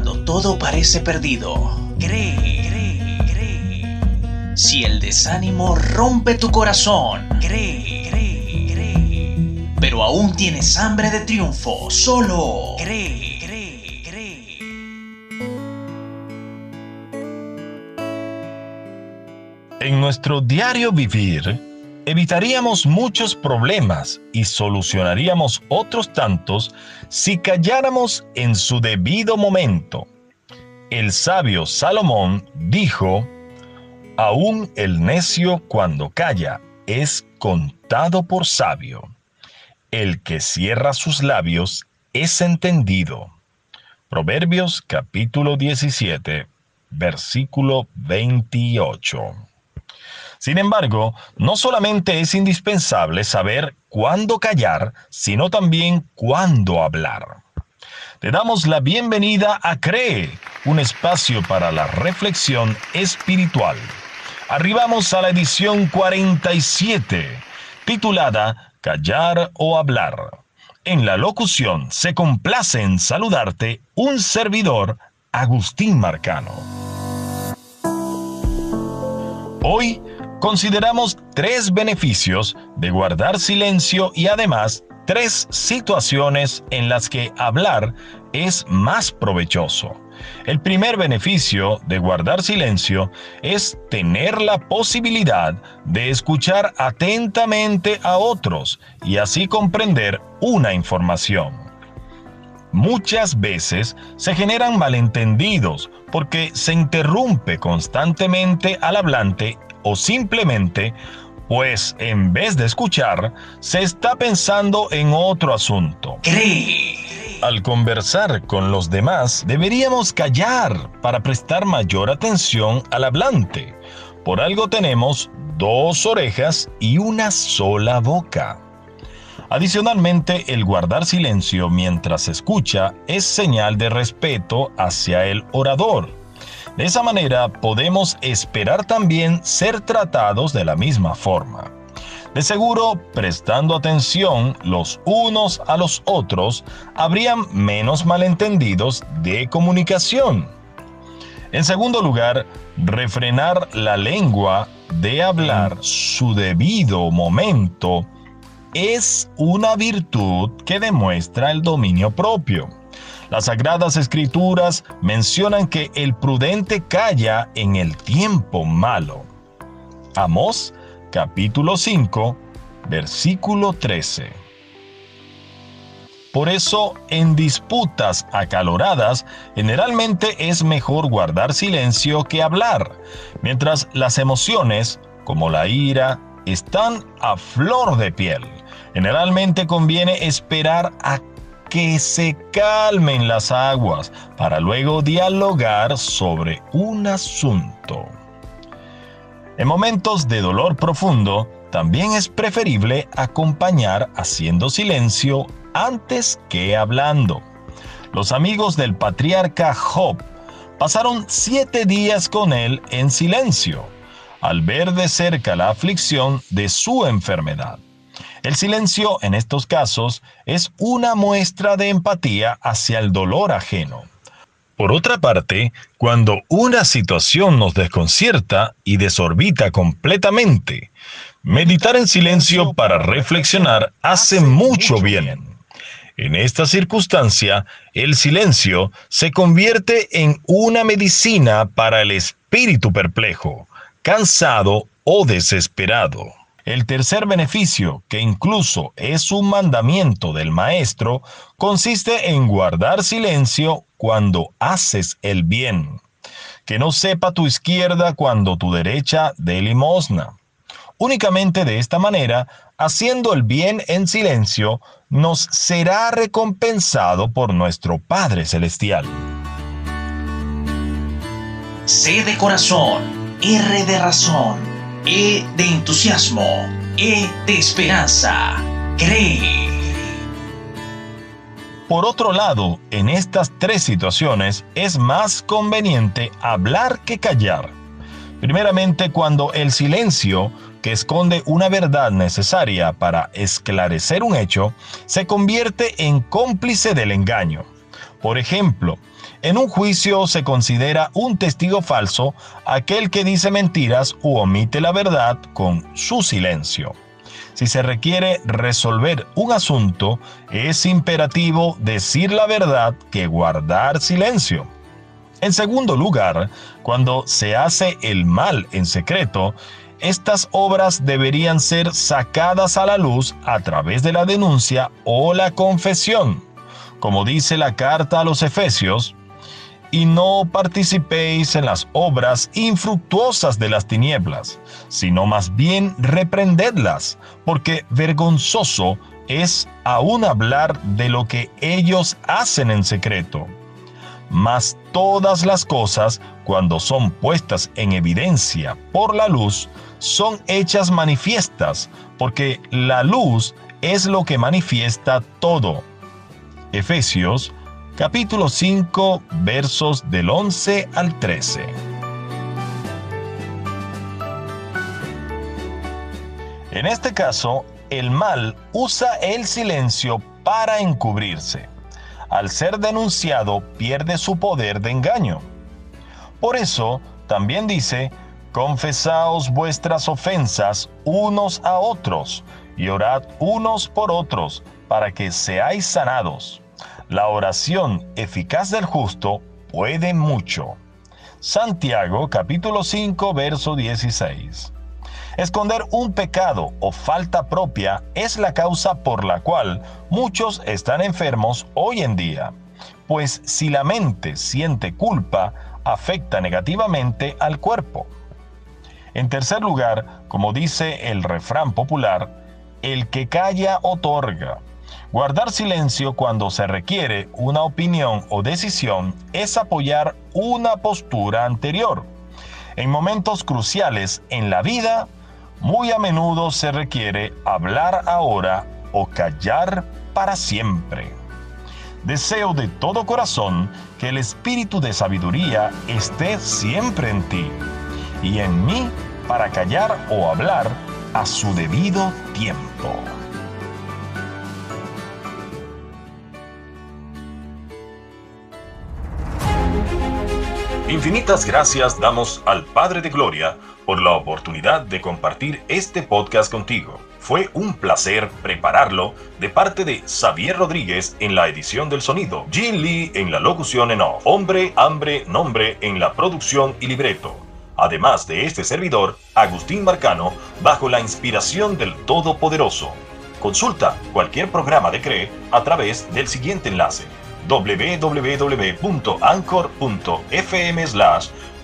Cuando todo parece perdido, cree, cree, cree. Si el desánimo rompe tu corazón, cree, cree, cree. Pero aún tienes hambre de triunfo, solo cree. En nuestro diario vivir, evitaríamos muchos problemas y solucionaríamos otros tantos si calláramos en su debido momento. El sabio Salomón dijo, Aún el necio cuando calla es contado por sabio. El que cierra sus labios es entendido. Proverbios capítulo 17, versículo 28. Sin embargo, no solamente es indispensable saber cuándo callar, sino también cuándo hablar. Te damos la bienvenida a CREE, un espacio para la reflexión espiritual. Arribamos a la edición 47, titulada Callar o Hablar. En la locución se complace en saludarte un servidor, Agustín Marcano. Hoy consideramos tres beneficios de guardar silencio y además tres situaciones en las que hablar es más provechoso. El primer beneficio de guardar silencio es tener la posibilidad de escuchar atentamente a otros y así comprender una información. Muchas veces se generan malentendidos porque se interrumpe constantemente al hablante o simplemente, pues en vez de escuchar, se está pensando en otro asunto. Al conversar con los demás, deberíamos callar para prestar mayor atención al hablante. Por algo tenemos dos orejas y una sola boca. Adicionalmente, el guardar silencio mientras escucha es señal de respeto hacia el orador de esa manera podemos esperar también ser tratados de la misma forma. De seguro, prestando atención los unos a los otros, habrían menos malentendidos de comunicación. En segundo lugar, refrenar la lengua de hablar su debido momento es una virtud que demuestra el dominio propio. Las sagradas escrituras mencionan que el prudente calla en el tiempo malo. Amós capítulo 5, versículo 13. Por eso, en disputas acaloradas, generalmente es mejor guardar silencio que hablar, mientras las emociones, como la ira, están a flor de piel. Generalmente conviene esperar a que se calmen las aguas para luego dialogar sobre un asunto. En momentos de dolor profundo, también es preferible acompañar haciendo silencio antes que hablando. Los amigos del patriarca Job pasaron siete días con él en silencio, al ver de cerca la aflicción de su enfermedad. El silencio en estos casos es una muestra de empatía hacia el dolor ajeno. Por otra parte, cuando una situación nos desconcierta y desorbita completamente, meditar en silencio para reflexionar hace mucho bien. En esta circunstancia, el silencio se convierte en una medicina para el espíritu perplejo, cansado o desesperado. El tercer beneficio, que incluso es un mandamiento del Maestro, consiste en guardar silencio cuando haces el bien. Que no sepa tu izquierda cuando tu derecha dé limosna. Únicamente de esta manera, haciendo el bien en silencio, nos será recompensado por nuestro Padre Celestial. C de corazón, R de razón e de entusiasmo, E de esperanza. Cree. Por otro lado, en estas tres situaciones es más conveniente hablar que callar. Primeramente, cuando el silencio, que esconde una verdad necesaria para esclarecer un hecho, se convierte en cómplice del engaño. Por ejemplo, en un juicio se considera un testigo falso aquel que dice mentiras u omite la verdad con su silencio. Si se requiere resolver un asunto, es imperativo decir la verdad que guardar silencio. En segundo lugar, cuando se hace el mal en secreto, estas obras deberían ser sacadas a la luz a través de la denuncia o la confesión. Como dice la carta a los Efesios, y no participéis en las obras infructuosas de las tinieblas, sino más bien reprendedlas, porque vergonzoso es aún hablar de lo que ellos hacen en secreto. Mas todas las cosas, cuando son puestas en evidencia por la luz, son hechas manifiestas, porque la luz es lo que manifiesta todo. Efesios capítulo 5, versos del 11 al 13. En este caso, el mal usa el silencio para encubrirse. Al ser denunciado, pierde su poder de engaño. Por eso, también dice, confesaos vuestras ofensas unos a otros y orad unos por otros para que seáis sanados. La oración eficaz del justo puede mucho. Santiago capítulo 5 verso 16. Esconder un pecado o falta propia es la causa por la cual muchos están enfermos hoy en día, pues si la mente siente culpa, afecta negativamente al cuerpo. En tercer lugar, como dice el refrán popular, el que calla otorga. Guardar silencio cuando se requiere una opinión o decisión es apoyar una postura anterior. En momentos cruciales en la vida, muy a menudo se requiere hablar ahora o callar para siempre. Deseo de todo corazón que el espíritu de sabiduría esté siempre en ti y en mí para callar o hablar a su debido tiempo. Infinitas gracias damos al Padre de Gloria por la oportunidad de compartir este podcast contigo. Fue un placer prepararlo de parte de Xavier Rodríguez en la edición del sonido, Jin Lee en la locución en off, Hombre, Hambre, Nombre en la producción y libreto. Además de este servidor, Agustín Marcano, bajo la inspiración del Todopoderoso. Consulta cualquier programa de CRE a través del siguiente enlace www.anchor.fm slash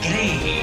Cree